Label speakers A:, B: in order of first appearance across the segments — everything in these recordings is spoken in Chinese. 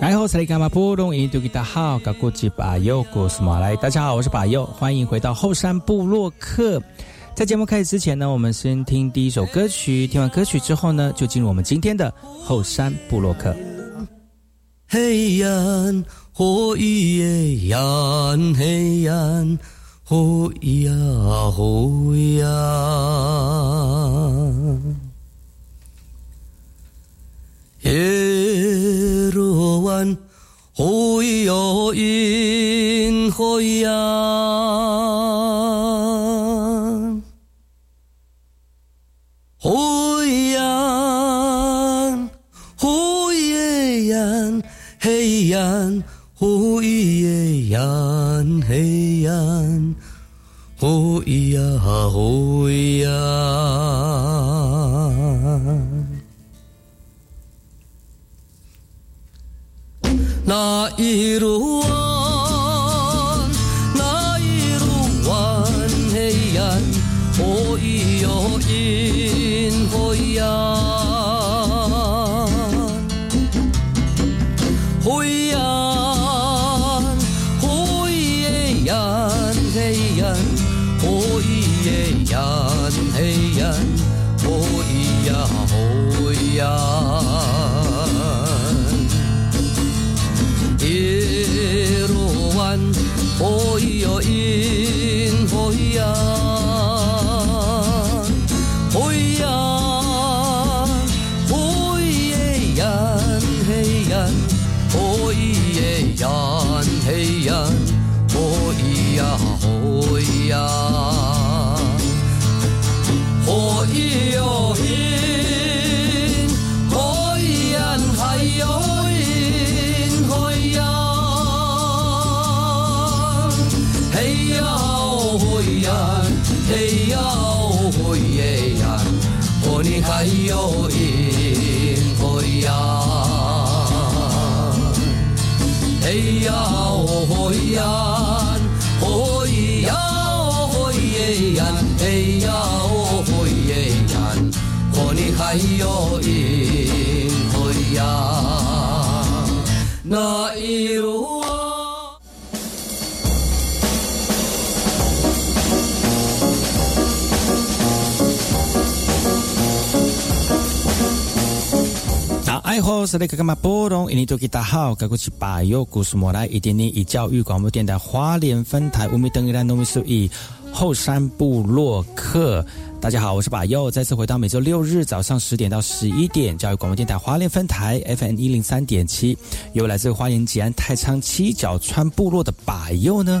A: 然后，萨利伽马布隆印度吉达好，噶古吉巴尤古斯马来，大家好，我是巴尤，欢迎回到后山部落客。在节目开始之前呢，我们先听第一首歌曲，听完歌曲之后呢，就进入我们今天的后山部落客。
B: 黑暗，火焰，暗黑暗，火呀，火焰。耶罗湾，会有因呀哦耶呀，嘿呀哦耶呀，哦你还有音哦呀，那一路。
A: 爱好是那个嘛波动？印尼多吉大好，该过去把右故事莫来一点点以教育广播电台花莲分台乌米登伊兰农民数以后山部落客。大家好，我是把右，再次回到每周六日早上十点到十一点教育广播电台花莲分台 FM 一零三点七，由来自花莲吉安太仓七角川部落的把右呢。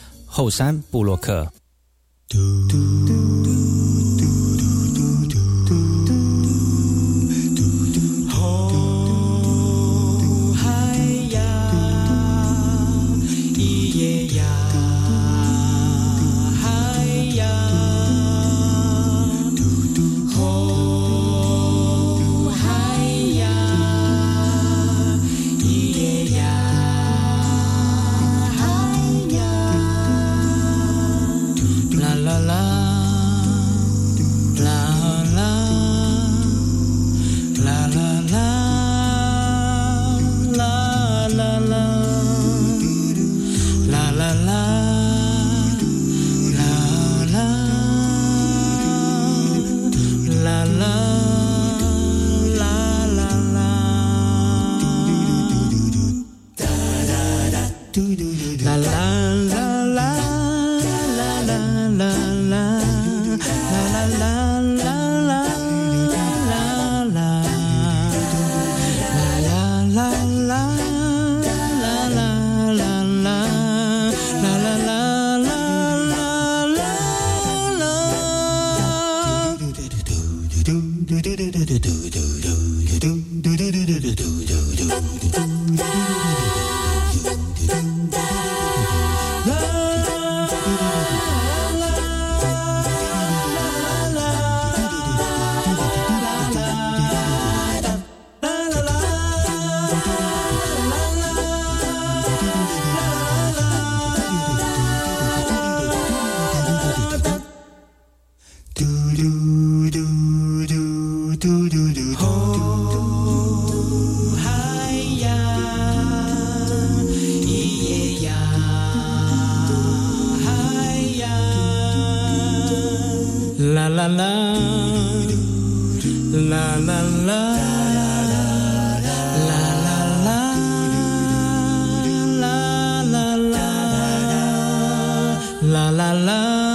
A: 后山布洛克。la la la. la la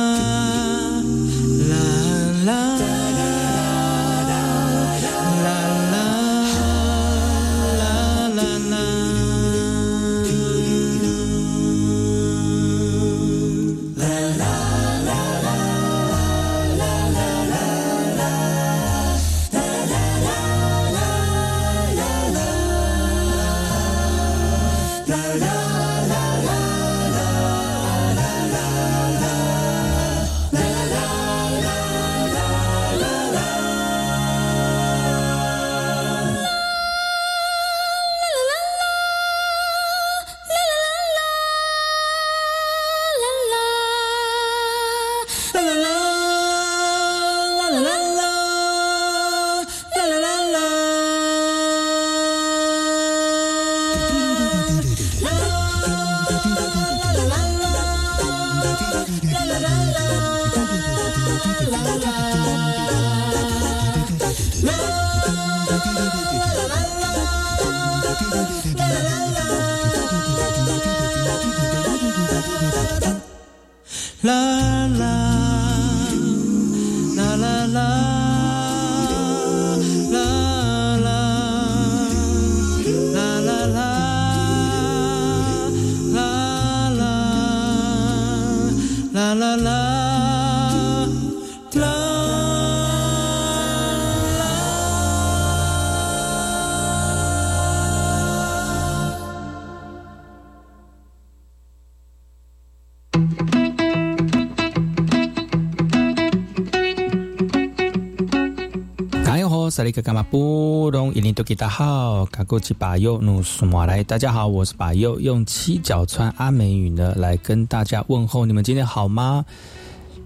A: 萨利克干嘛布隆伊林多吉大好，卡古吉巴尤努苏马来，大家好，我是巴尤，用七角川阿美语呢来跟大家问候，你们今天好吗？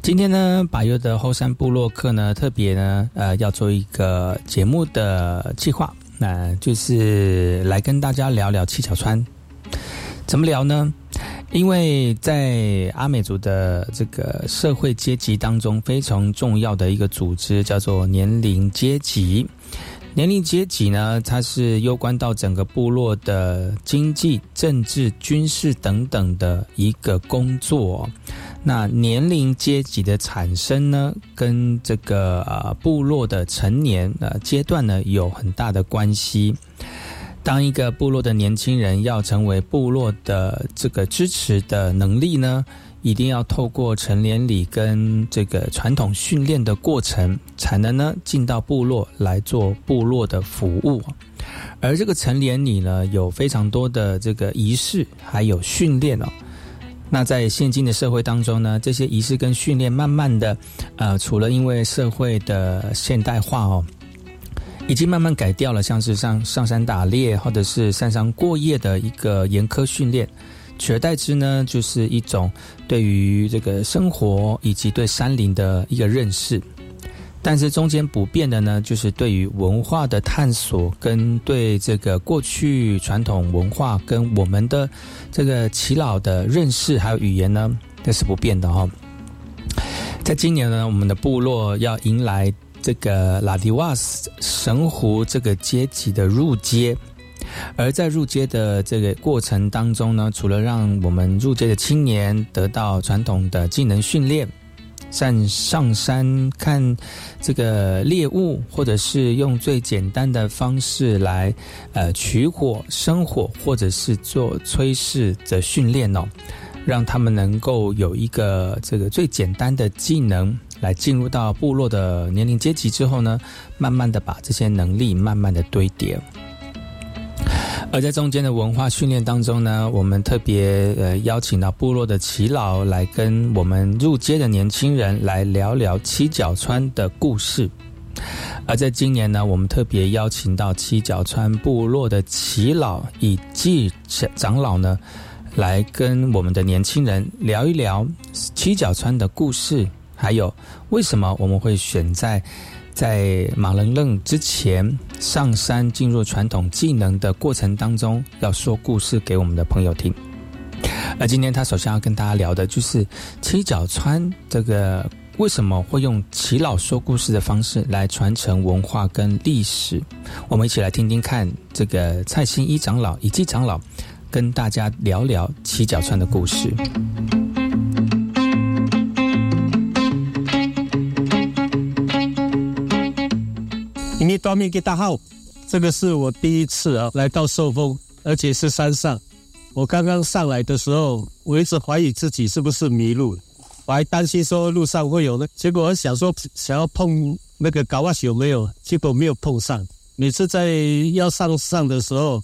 A: 今天呢，巴尤的后山部落客呢特别呢呃要做一个节目的计划，那就是来跟大家聊聊七角川，怎么聊呢？因为在阿美族的这个社会阶级当中，非常重要的一个组织叫做年龄阶级。年龄阶级呢，它是攸关到整个部落的经济、政治、军事等等的一个工作。那年龄阶级的产生呢，跟这个呃部落的成年呃阶段呢，有很大的关系。当一个部落的年轻人要成为部落的这个支持的能力呢，一定要透过成年礼跟这个传统训练的过程，才能呢进到部落来做部落的服务。而这个成年礼呢，有非常多的这个仪式，还有训练哦。那在现今的社会当中呢，这些仪式跟训练，慢慢的，呃，除了因为社会的现代化哦。已经慢慢改掉了，像是上上山打猎或者是山上过夜的一个严苛训练，取而代之呢，就是一种对于这个生活以及对山林的一个认识。但是中间不变的呢，就是对于文化的探索跟对这个过去传统文化跟我们的这个耆老的认识还有语言呢，那是不变的哈。在今年呢，我们的部落要迎来。这个拉迪瓦斯神湖这个阶级的入阶，而在入阶的这个过程当中呢，除了让我们入阶的青年得到传统的技能训练，上上山看这个猎物，或者是用最简单的方式来呃取火生火，或者是做炊事的训练哦，让他们能够有一个这个最简单的技能。来进入到部落的年龄阶级之后呢，慢慢的把这些能力慢慢的堆叠。而在中间的文化训练当中呢，我们特别呃邀请到部落的耆老来跟我们入街的年轻人来聊聊七角川的故事。而在今年呢，我们特别邀请到七角川部落的耆老以及长老呢，来跟我们的年轻人聊一聊七角川的故事，还有为什么我们会选在。在马楞楞之前上山进入传统技能的过程当中，要说故事给我们的朋友听。而今天他首先要跟大家聊的就是七角川这个为什么会用耆老说故事的方式来传承文化跟历史。我们一起来听听看这个蔡新一长老以及长老跟大家聊聊七角川的故事。
C: 你多面给大号，这个是我第一次啊来到寿丰，而且是山上。我刚刚上来的时候，我一直怀疑自己是不是迷路，我还担心说路上会有呢。结果我想说想要碰那个高瓦有没有，结果没有碰上。每次在要上上的时候，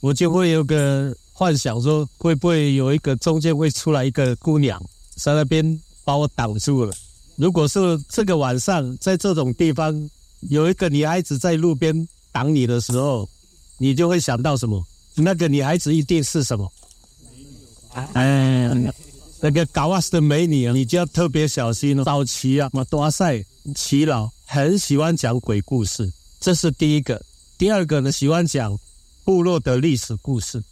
C: 我就会有个幻想说会不会有一个中间会出来一个姑娘在那边把我挡住了。如果是这个晚上在这种地方。有一个女孩子在路边挡你的时候，你就会想到什么？那个女孩子一定是什么？哎，那个高瓦斯的美女啊，你就要特别小心哦。早期啊，马多塞耆老很喜欢讲鬼故事，这是第一个。第二个呢，喜欢讲部落的历史故事，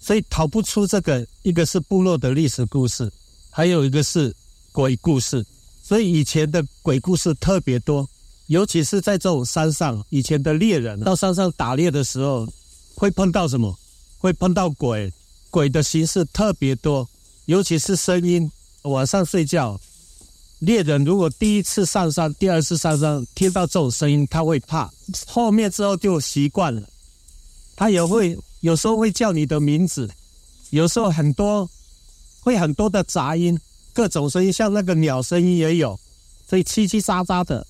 C: 所以逃不出这个。一个是部落的历史故事，还有一个是鬼故事，所以以前的鬼故事特别多。尤其是在这种山上，以前的猎人到山上打猎的时候，会碰到什么？会碰到鬼，鬼的形式特别多，尤其是声音。晚上睡觉，猎人如果第一次上山、第二次上山听到这种声音，他会怕，后面之后就习惯了。他也会有时候会叫你的名字，有时候很多会很多的杂音，各种声音，像那个鸟声音也有，所以叽叽喳喳的。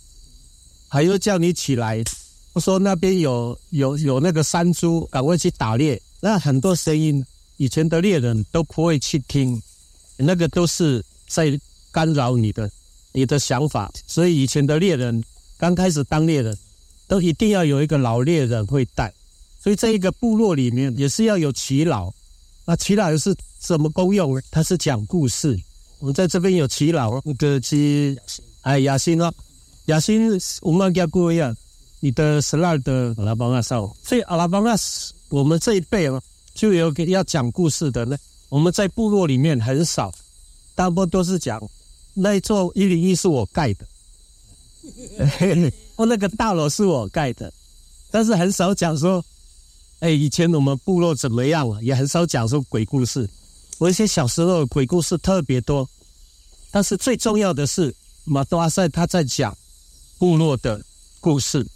C: 还要叫你起来，说那边有有有那个山猪，赶快去打猎。那很多声音，以前的猎人都不会去听，那个都是在干扰你的你的想法。所以以前的猎人刚开始当猎人，都一定要有一个老猎人会带。所以这一个部落里面也是要有耆老。那耆老又是什么功用呢？他是讲故事。我们在这边有耆老，那个去哎雅欣哦。雅欣，我们家姑爷，你的十二的阿拉邦阿少，所以阿拉邦阿，我们这一辈哦，就有给要讲故事的呢。我们在部落里面很少，大部分都是讲那座一零一是我盖的，哦，那个大楼是我盖的，但是很少讲说，哎，以前我们部落怎么样了，也很少讲说鬼故事。我一些小时候鬼故事特别多，但是最重要的是马多阿塞他在讲。部落的故事，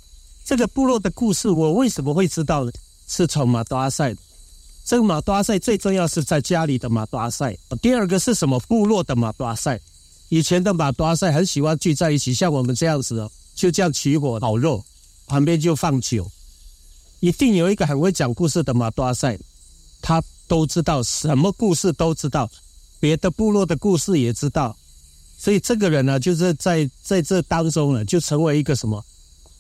C: 这个部落的故事，我为什么会知道呢？是从马多阿塞。这个马多阿塞最重要是在家里的马多阿塞。第二个是什么？部落的马多阿塞。以前的马多阿塞很喜欢聚在一起，像我们这样子哦，就这样起火烤肉，旁边就放酒。一定有一个很会讲故事的马多阿塞，他都知道什么故事都知道，别的部落的故事也知道。所以这个人呢，就是在在这当中呢，就成为一个什么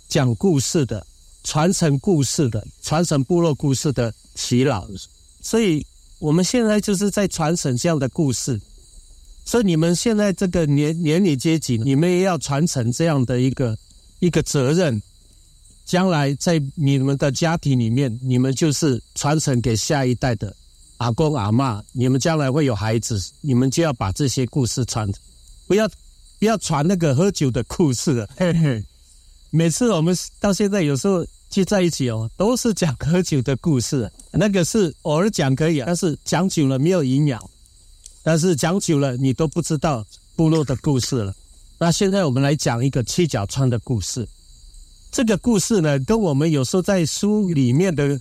C: 讲故事的、传承故事的、传承部落故事的耆老。所以我们现在就是在传承这样的故事。所以你们现在这个年年龄阶级，你们也要传承这样的一个一个责任。将来在你们的家庭里面，你们就是传承给下一代的阿公阿妈。你们将来会有孩子，你们就要把这些故事传。不要不要传那个喝酒的故事了。嘿嘿，每次我们到现在有时候聚在一起哦，都是讲喝酒的故事。那个是偶尔讲可以，但是讲久了没有营养。但是讲久了，你都不知道部落的故事了。那现在我们来讲一个七角川的故事。这个故事呢，跟我们有时候在书里面的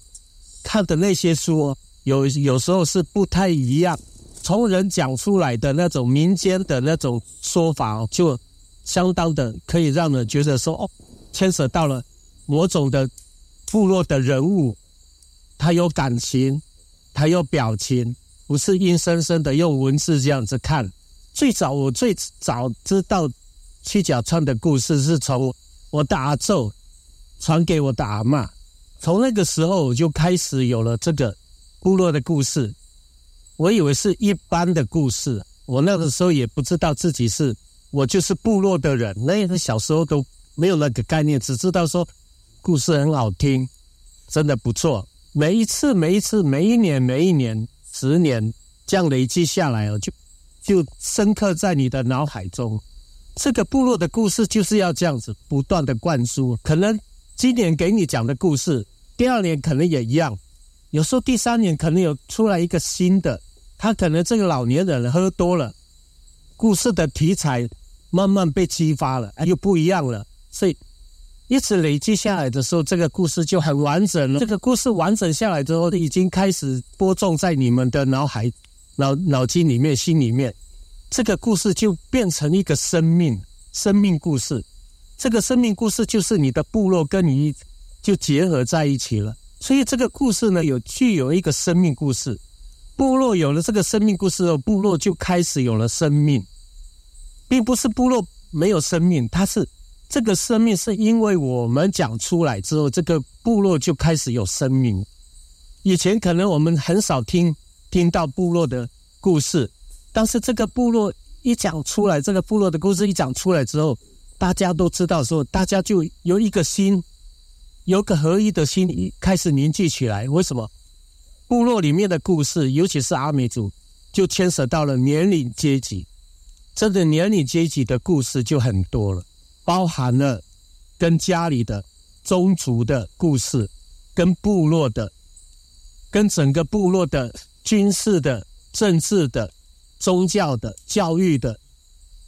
C: 看的那些书有有时候是不太一样。从人讲出来的那种民间的那种说法，就相当的可以让人觉得说哦，牵扯到了某种的部落的人物，他有感情，他有表情，不是硬生生的用文字这样子看。最早我最早知道七角川的故事，是从我的阿昼传给我的阿妈，从那个时候我就开始有了这个部落的故事。我以为是一般的故事，我那个时候也不知道自己是我就是部落的人，那个小时候都没有那个概念，只知道说故事很好听，真的不错。每一次、每一次、每一年、每一年、十年这样累积下来哦，就就深刻在你的脑海中。这个部落的故事就是要这样子不断的灌输。可能今年给你讲的故事，第二年可能也一样，有时候第三年可能有出来一个新的。他可能这个老年人喝多了，故事的题材慢慢被激发了，又不一样了，所以一直累积下来的时候，这个故事就很完整了。这个故事完整下来之后，已经开始播种在你们的脑海、脑脑筋里面、心里面，这个故事就变成一个生命、生命故事。这个生命故事就是你的部落跟你就结合在一起了，所以这个故事呢，有具有一个生命故事。部落有了这个生命故事后，部落就开始有了生命，并不是部落没有生命，它是这个生命是因为我们讲出来之后，这个部落就开始有生命。以前可能我们很少听听到部落的故事，但是这个部落一讲出来，这个部落的故事一讲出来之后，大家都知道说，大家就有一个心，有个合一的心，开始凝聚起来。为什么？部落里面的故事，尤其是阿美族，就牵涉到了年龄阶级。这个年龄阶级的故事就很多了，包含了跟家里的宗族的故事，跟部落的，跟整个部落的军事的、政治的、宗教的、教育的、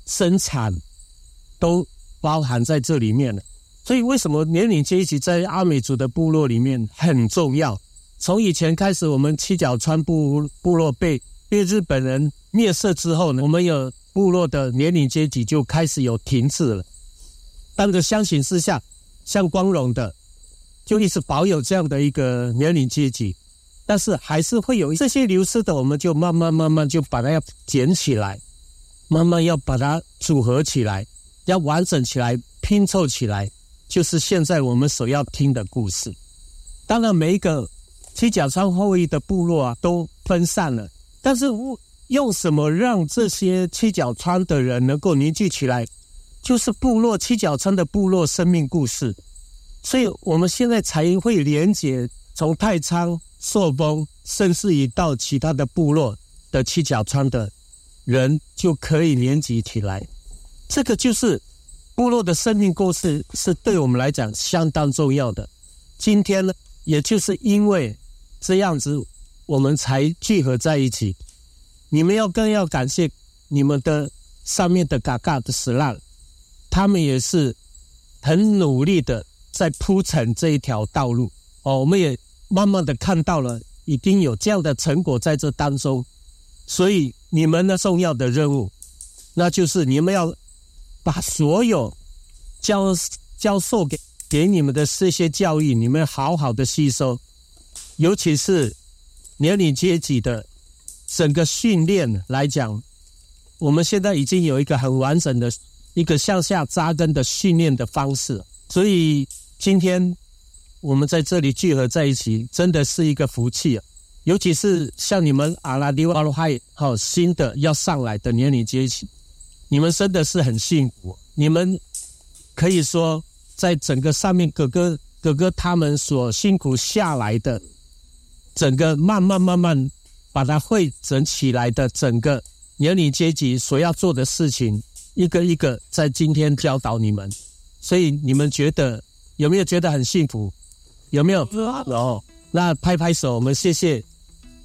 C: 生产，都包含在这里面了。所以，为什么年龄阶级在阿美族的部落里面很重要？从以前开始，我们七角川部部落被被日本人灭色之后呢，我们有部落的年龄阶级就开始有停滞了。但是相形之下，像光荣的，就一直保有这样的一个年龄阶级，但是还是会有这些流失的，我们就慢慢慢慢就把它要捡起来，慢慢要把它组合起来，要完整起来，拼凑起来，就是现在我们所要听的故事。当然，每一个。七角川后裔的部落啊，都分散了。但是用什么让这些七角川的人能够凝聚起来？就是部落七角川的部落生命故事。所以我们现在才会连接从太仓、朔丰，甚至于到其他的部落的七角川的人，就可以连接起来。这个就是部落的生命故事，是对我们来讲相当重要的。今天呢，也就是因为。这样子，我们才聚合在一起。你们要更要感谢你们的上面的嘎嘎的死浪，他们也是很努力的在铺成这一条道路。哦，我们也慢慢的看到了，已经有这样的成果在这当中。所以你们的重要的任务，那就是你们要把所有教教授给给你们的这些教育，你们好好的吸收。尤其是年龄阶级的整个训练来讲，我们现在已经有一个很完整的一个向下扎根的训练的方式，所以今天我们在这里聚合在一起，真的是一个福气啊！尤其是像你们阿拉迪瓦罗海好新的要上来的年龄阶级，你们真的是很幸福，你们可以说在整个上面哥哥哥哥他们所辛苦下来的。整个慢慢慢慢把它汇整起来的整个年龄阶级所要做的事情，一个一个在今天教导你们，所以你们觉得有没有觉得很幸福？有没有？哦，那拍拍手，我们谢谢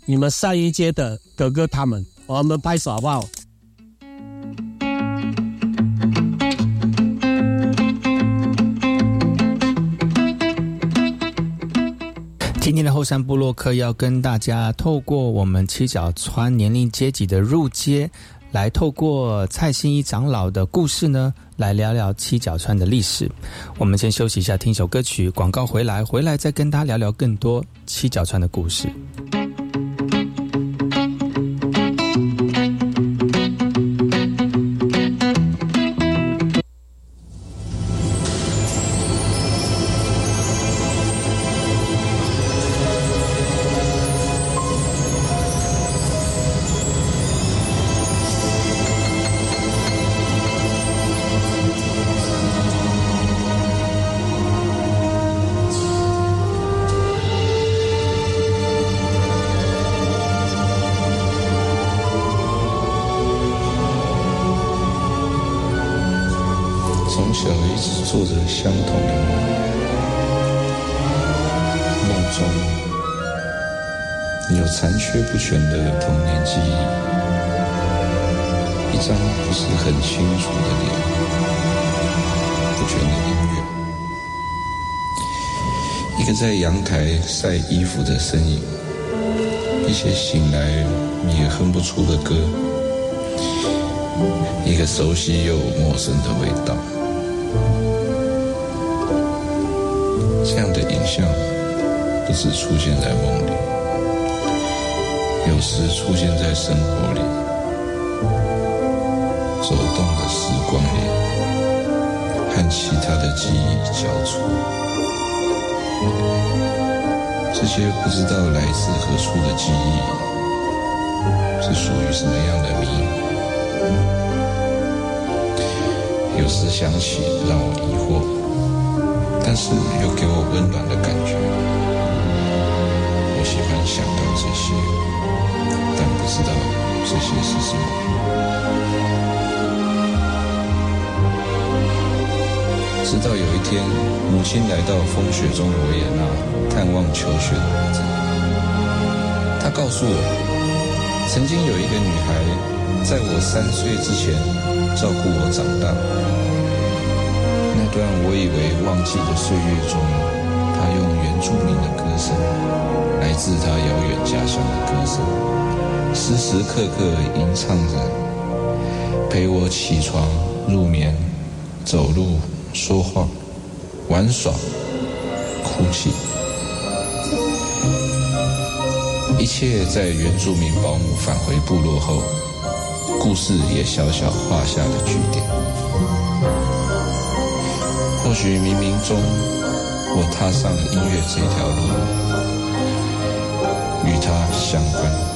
C: 你们上一阶的哥哥他们，我们拍手好不好？
A: 今天的后山部落客要跟大家透过我们七角川年龄阶级的入阶，来透过蔡新一长老的故事呢，来聊聊七角川的历史。我们先休息一下，听首歌曲，广告回来，回来再跟大家聊聊更多七角川的故事。
D: 衣服的身影，一些醒来也哼不出的歌，一个熟悉又陌生的味道，这样的影像不止出现在梦里。有时出现在生活里，走动的时光里，和其他的记忆交错。这些不知道来自何处的记忆，是属于什么样的谜？有时想起让我疑惑，但是又给我温暖的感觉。我喜欢想到这些。但不知道这些是什么。直到有一天，母亲来到风雪中维也纳探望求学的儿子，她告诉我，曾经有一个女孩在我三岁之前照顾我长大。那段我以为忘记的岁月中，她用原住民的歌声，来自她遥远家乡的歌声。时时刻刻吟唱着，陪我起床、入眠、走路、说话、玩耍、哭泣，一切在原住民保姆返回部落后，故事也小小画下了句点。或许冥冥中，我踏上了音乐这条路，与他相关。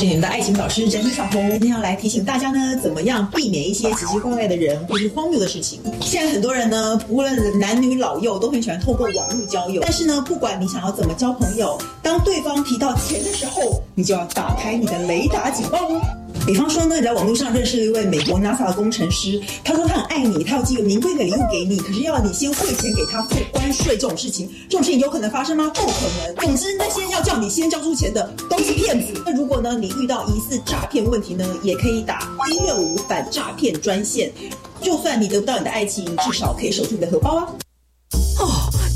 E: 是你们的爱情导师詹妮小红，今天要来提醒大家呢，怎么样避免一些奇奇怪怪的人或是荒谬的事情。现在很多人呢，无论男女老幼，都很喜欢透过网络交友。但是呢，不管你想要怎么交朋友，当对方提到钱的时候，你就要打开你的雷达警报哦。比方说呢，你在网络上认识了一位美国 NASA 的工程师，他说他很爱你，他要寄个名贵的礼物给你，可是要你先汇钱给他付关税，这种事情，这种事情有可能发生吗？不可能。总之，那些要叫你先交出钱的都是骗子。那如果呢，你遇到疑似诈骗问题呢，也可以打一六五反诈骗专线，就算你得不到你的爱情，至少可以守住你的荷包啊。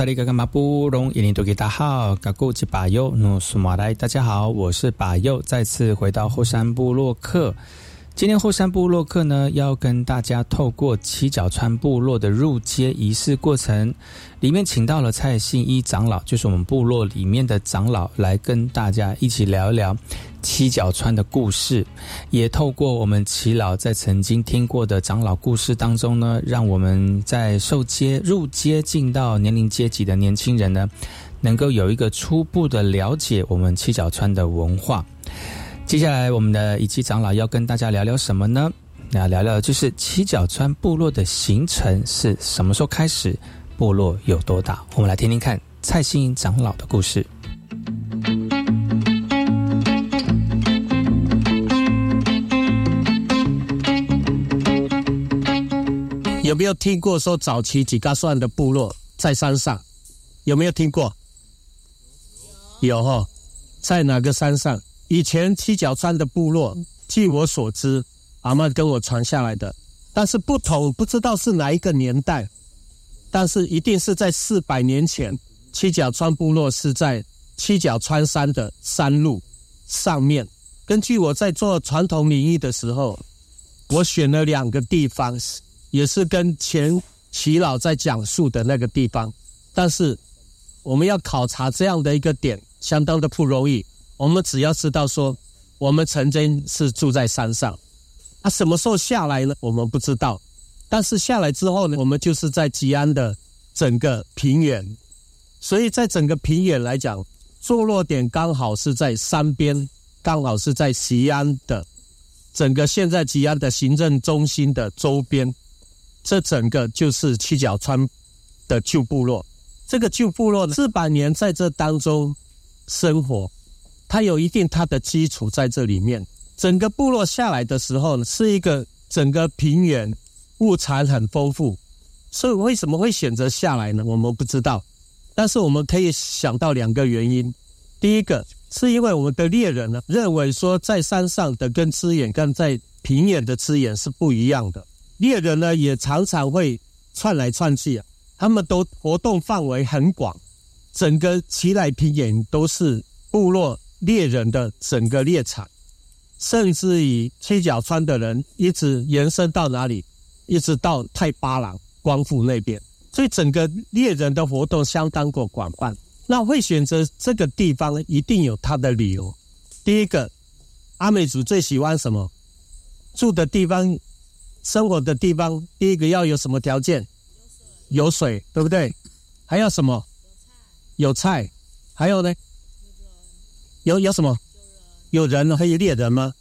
A: 萨利格格马布隆伊林多吉大好，嘎古吉巴尤努苏马来，大家好，我是巴尤，再次回到后山部落客。今天后山部落客呢，要跟大家透过七角川部落的入街仪式过程，里面请到了蔡信一长老，就是我们部落里面的长老，来跟大家一起聊一聊。七角川的故事。也透过我们耆老在曾经听过的长老故事当中呢，让我们在受接入接近到年龄阶级的年轻人呢，能够有一个初步的了解我们七角川的文化。接下来，我们的一期长老要跟大家聊聊什么呢？那聊聊就是七角川部落的形成是什么时候开始，部落有多大？我们来听听看蔡新长老的故事。
C: 有没有听过说早期几嘎算的部落在山上？有没有听过？有哈，在哪个山上？以前七角川的部落，据我所知，阿妈跟我传下来的，但是不同，不知道是哪一个年代，但是一定是在四百年前，七角川部落是在七角川山的山路上面。根据我在做传统领域的时候，我选了两个地方，也是跟前齐老在讲述的那个地方，但是我们要考察这样的一个点，相当的不容易。我们只要知道说，我们曾经是住在山上，啊，什么时候下来呢？我们不知道。但是下来之后呢，我们就是在吉安的整个平原，所以在整个平原来讲，坐落点刚好是在山边，刚好是在吉安的整个现在吉安的行政中心的周边，这整个就是七角川的旧部落。这个旧部落四百年在这当中生活。它有一定它的基础在这里面。整个部落下来的时候呢，是一个整个平原物产很丰富，所以为什么会选择下来呢？我们不知道，但是我们可以想到两个原因。第一个是因为我们的猎人呢认为说，在山上的跟资源跟在平原的资源是不一样的。猎人呢也常常会窜来窜去啊，他们都活动范围很广，整个奇来平原都是部落。猎人的整个猎场，甚至于七角川的人一直延伸到哪里？一直到太巴郎、光复那边，所以整个猎人的活动相当过广泛。那会选择这个地方，一定有他的理由。第一个，阿美族最喜欢什么？住的地方、生活的地方，第一个要有什么条件？有水，对不对？还要什么？有菜，还有呢？有有什么？有人可以猎人吗？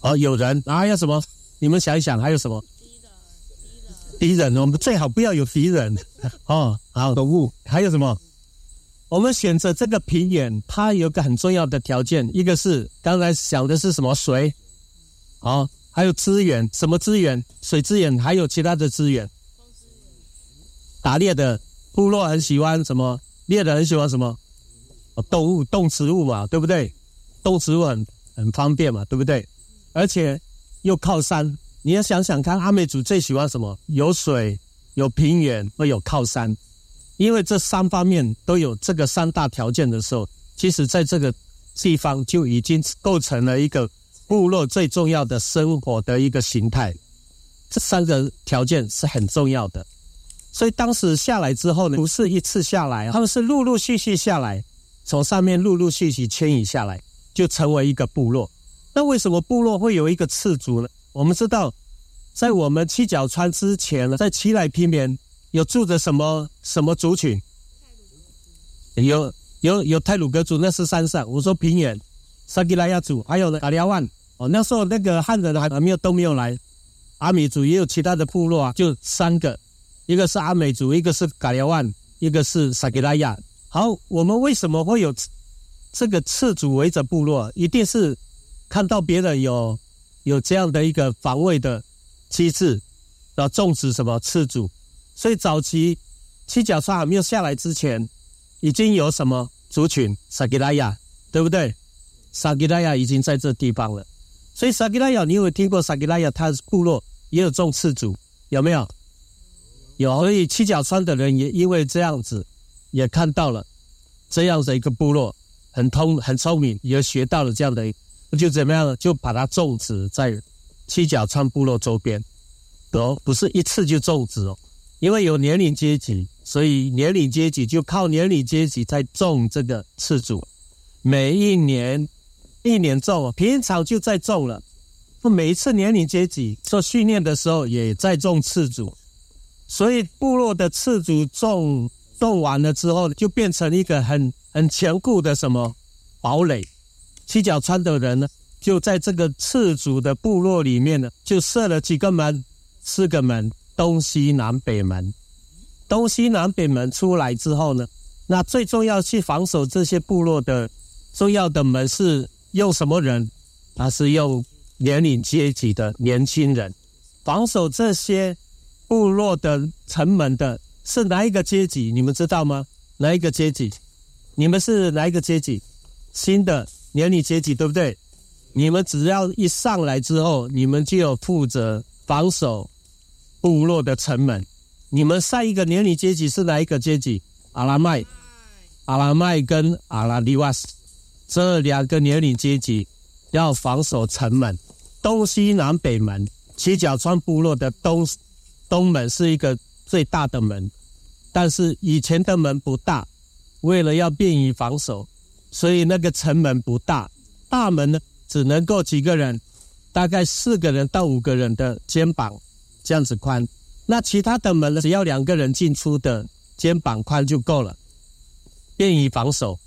C: 哦，有人啊？还有什么？你们想一想，还有什么？敌人，我们最好不要有敌人 哦。好，动物还有什么？我们选择这个平原，它有个很重要的条件，一个是刚才想的是什么水？好，还有资源，什么资源？水资源，还有其他的资源。打猎的部落很喜欢什么？猎人很喜欢什么？动物动植物嘛，对不对？动植物很很方便嘛，对不对？而且又靠山，你要想想看，阿美族最喜欢什么？有水、有平原，会有靠山。因为这三方面都有这个三大条件的时候，其实在这个地方就已经构成了一个部落最重要的生活的一个形态。这三个条件是很重要的，所以当时下来之后呢，不是一次下来，他们是陆陆续续下来。从上面陆陆续续迁移下来，就成为一个部落。那为什么部落会有一个次族呢？我们知道，在我们七角川之前呢，在奇莱平原有住着什么什么族群？有有有泰鲁格族，那是山上。我说平原，萨吉拉亚族，还有呢嘎利亚万。哦，那时候那个汉人还没有都没有来，阿美族也有其他的部落啊，就三个，一个是阿美族，一个是嘎利亚万，一个是萨吉拉亚。好，我们为什么会有这个次族围着部落？一定是看到别人有有这样的一个防卫的机制，然后种植什么次族。所以早期七角川还没有下来之前，已经有什么族群萨吉拉亚，对不对？萨吉拉亚已经在这地方了。所以萨吉拉雅，你有听过萨吉拉雅？它部落也有种次族，有没有？有。所以七角川的人也因为这样子，也看到了这样的一个部落很通很聪明，也学到了这样的，就怎么样呢？就把它种植在七角川部落周边。哦，不是一次就种植哦，因为有年龄阶级，所以年龄阶级就靠年龄阶级在种这个次族，每一年。一年种，平常就在种了。每一次年龄阶级做训练的时候，也在种次组。所以部落的次组种种完了之后，就变成一个很很坚固的什么堡垒。七角川的人呢，就在这个次组的部落里面呢，就设了几个门，四个门，东西南北门。东西南北门出来之后呢，那最重要去防守这些部落的重要的门是。用什么人？他是用年龄阶级的年轻人防守这些部落的城门的，是哪一个阶级？你们知道吗？哪一个阶级？你们是哪一个阶级？新的年龄阶级，对不对？你们只要一上来之后，你们就有负责防守部落的城门。你们上一个年龄阶级是哪一个阶级？阿拉麦、阿拉麦跟阿拉利瓦斯。这两个年龄阶级要防守城门，东西南北门。七角川部落的东东门是一个最大的门，但是以前的门不大，为了要便于防守，所以那个城门不大。大门呢，只能够几个人，大概四个人到五个人的肩膀这样子宽。那其他的门呢，只要两个人进出的肩膀宽就够了，便于防守。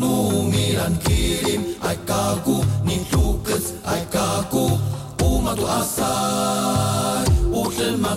F: numilan kirim ai kaku ni tukës ai kaku. U matu asaj u shël ma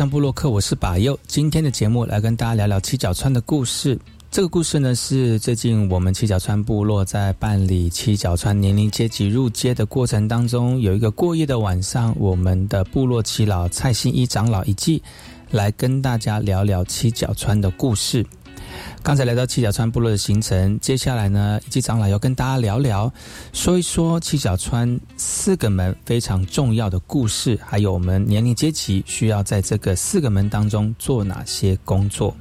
A: 后山部落客，我是把右。今天的节目来跟大家聊聊七角川的故事。这个故事呢，是最近我们七角川部落在办理七角川年龄阶级入阶的过程当中，有一个过夜的晚上，我们的部落七老蔡新一长老一记来跟大家聊聊七角川的故事。刚才来到七角川部落的行程，接下来呢，一级长老要跟大家聊聊，说一说七角川四个门非常重要的故事，还有我们年龄阶级需要在这个四个门当中做哪些工作。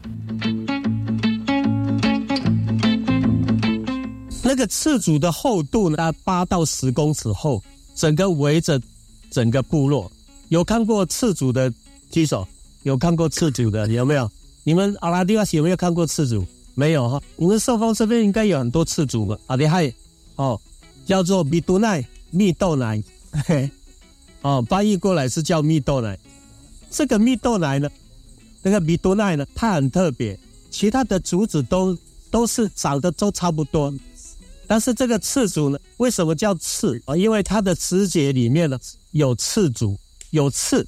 C: 那个次主的厚度呢，八到十公尺厚，整个围着整个部落。有看过次主的举手？有看过次主的有没有？你们阿拉蒂瓦有没有看过次主？没有哈。你们寿丰这边应该有很多次主吧？阿迪嗨，哦，叫做米豆奶，蜜豆奶，嘿，哦，翻译过来是叫蜜豆奶。这个蜜豆奶呢，那个米豆奶呢，它很特别，其他的竹子都都是长得都差不多，但是这个刺竹呢，为什么叫刺啊？因为它的枝节里面呢有刺竹，有刺，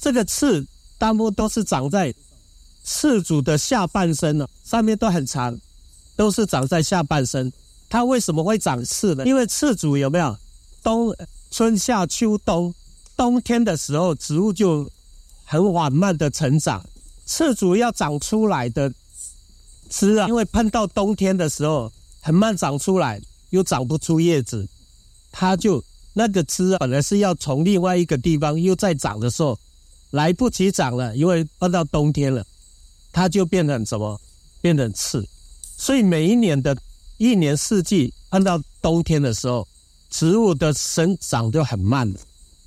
C: 这个刺大部分都是长在。刺主的下半身呢，上面都很长，都是长在下半身。它为什么会长刺呢？因为刺主有没有冬、春夏秋冬，冬天的时候植物就很缓慢的成长。刺主要长出来的枝啊，因为碰到冬天的时候很慢长出来，又长不出叶子，它就那个枝本来是要从另外一个地方又再长的时候，来不及长了，因为碰到冬天了。它就变成什么？变成刺，所以每一年的一年四季，按到冬天的时候，植物的生长就很慢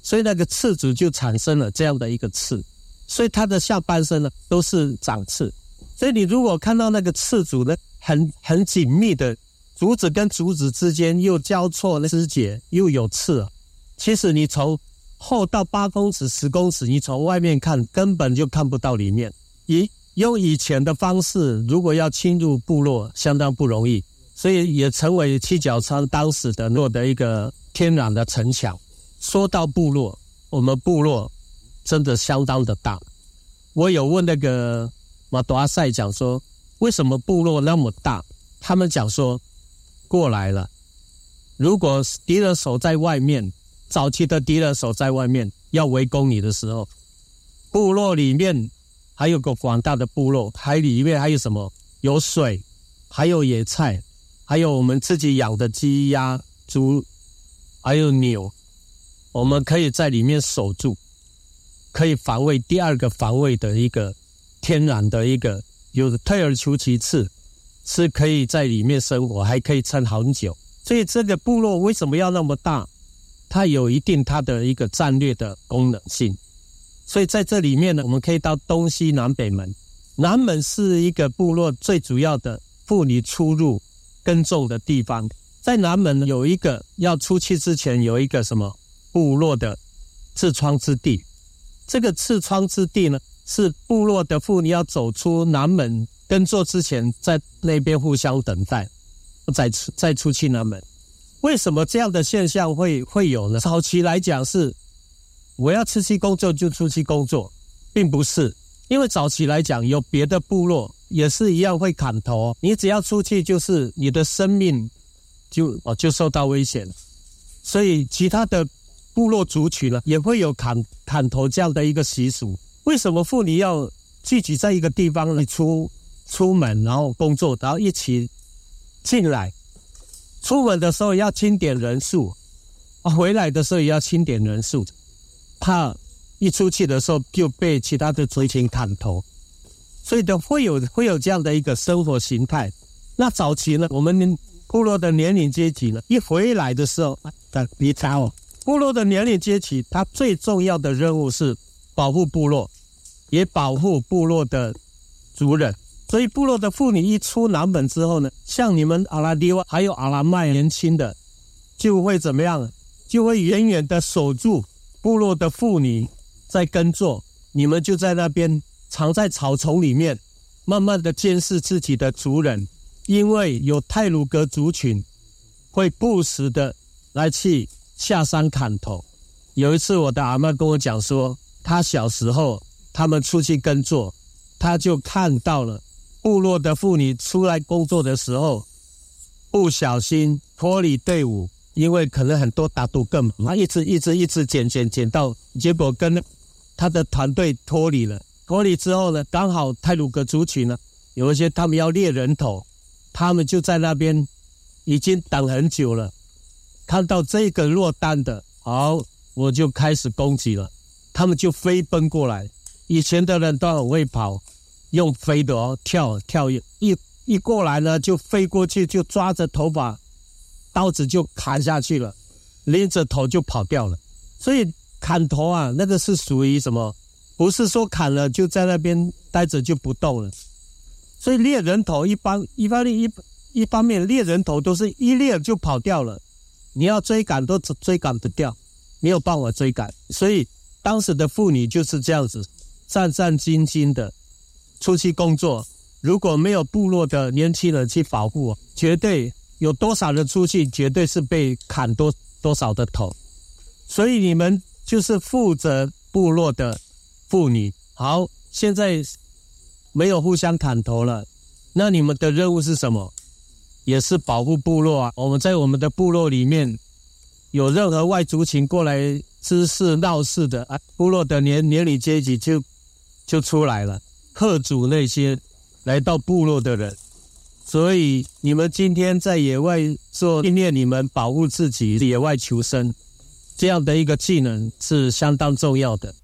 C: 所以那个刺竹就产生了这样的一个刺，所以它的下半身呢都是长刺。所以你如果看到那个刺竹呢，很很紧密的竹子跟竹子之间又交错枝节又有刺，其实你从厚到八公尺、十公尺，你从外面看根本就看不到里面。咦？用以前的方式，如果要侵入部落，相当不容易，所以也成为七角川当时的落的一个天然的城墙。说到部落，我们部落真的相当的大。我有问那个马多阿塞讲说，为什么部落那么大？他们讲说，过来了。如果敌人守在外面，早期的敌人守在外面要围攻你的时候，部落里面。还有个广大的部落，海里面还有什么？有水，还有野菜，还有我们自己养的鸡鸭猪，还有牛，我们可以在里面守住，可以防卫。第二个防卫的一个天然的一个，有退而求其次，是可以在里面生活，还可以撑很久。所以这个部落为什么要那么大？它有一定它的一个战略的功能性。所以在这里面呢，我们可以到东西南北门。南门是一个部落最主要的妇女出入耕种的地方。在南门有一个要出去之前有一个什么部落的痔疮之地。这个痔疮之地呢，是部落的妇女要走出南门耕作之前，在那边互相等待，再出再出去南门。为什么这样的现象会会有呢？早期来讲是。我要出去工作就出去工作，并不是因为早期来讲有别的部落也是一样会砍头，你只要出去就是你的生命就哦就受到危险，所以其他的部落族群呢也会有砍砍头这样的一个习俗。为什么妇女要聚集在一个地方来出出门然后工作，然后一起进来？出门的时候要清点人数，啊，回来的时候也要清点人数。怕一出去的时候就被其他的族群砍头，所以的会有会有这样的一个生活形态。那早期呢，我们部落的年龄阶级呢，一回来的时候，的离开哦，部落的年龄阶级，他最重要的任务是保护部落，也保护部落的族人。所以部落的妇女一出南门之后呢，像你们阿拉迪瓦还有阿拉麦年轻的，就会怎么样？就会远远的守住。部落的妇女在耕作，你们就在那边藏在草丛里面，慢慢的监视自己的族人，因为有泰鲁格族群会不时的来去下山砍头。有一次，我的阿妈跟我讲说，她小时候他们出去耕作，他就看到了部落的妇女出来工作的时候，不小心脱离队伍，因为可能很多打赌更，他一直一直一直捡捡捡到，结果跟他的团队脱离了。脱离之后呢，刚好泰鲁格族群呢，有一些他们要猎人头，他们就在那边已经等很久了，看到这个落单的，好，我就开始攻击了，他们就飞奔过来。以前的人都很会跑，用飞的哦，跳跳一一过来呢，就飞过去，就抓着头发，刀子就砍下去了，拎着头就跑掉了。所以砍头啊，那个是属于什么？不是说砍了就在那边待着就不动了。所以猎人头一般一般一一方面猎人头都是一猎就跑掉了，你要追赶都追赶不掉，没有办法追赶。所以当时的妇女就是这样子。战战兢兢的出去工作，如果没有部落的年轻人去保护，绝对有多少人出去，绝对是被砍多多少的头。所以你们就是负责部落的妇女。好，现在没有互相砍头了，那你们的任务是什么？也是保护部落啊。我们在我们的部落里面，有任何外族群过来滋事闹事的啊，部落的年年龄阶级就。就出来了，贺主那些来到部落的人，所以你们今天在野外做训练，你们保护自己、野外求生这样的一个技能是相当重要的。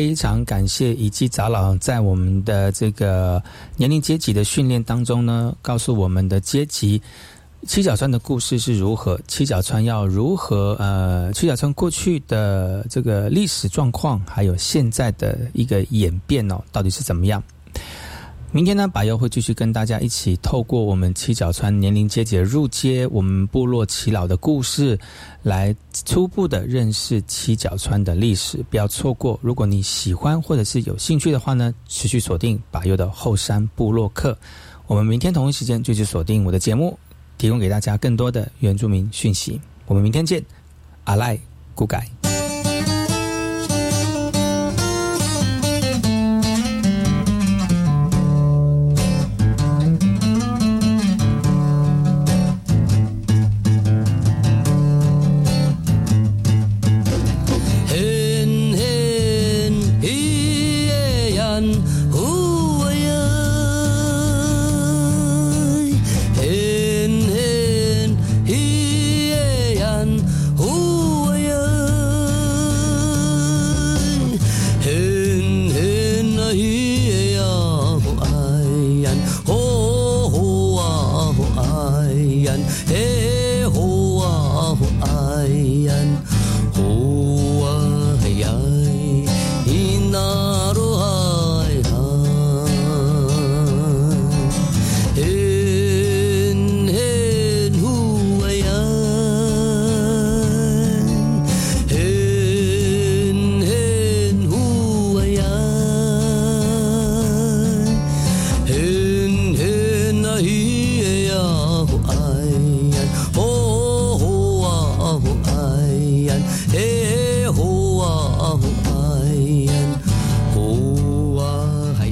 A: 非常感谢以及长老在我们的这个年龄阶级的训练当中呢，告诉我们的阶级七角川的故事是如何，七角川要如何呃，七角川过去的这个历史状况，还有现在的一个演变哦，到底是怎么样？明天呢，百佑会继续跟大家一起透过我们七角川年龄阶级的入阶，我们部落耆老的故事，来初步的认识七角川的历史，不要错过。如果你喜欢或者是有兴趣的话呢，持续锁定百佑的后山部落客。我们明天同一时间继续锁定我的节目，提供给大家更多的原住民讯息。我们明天见，阿赖，古改。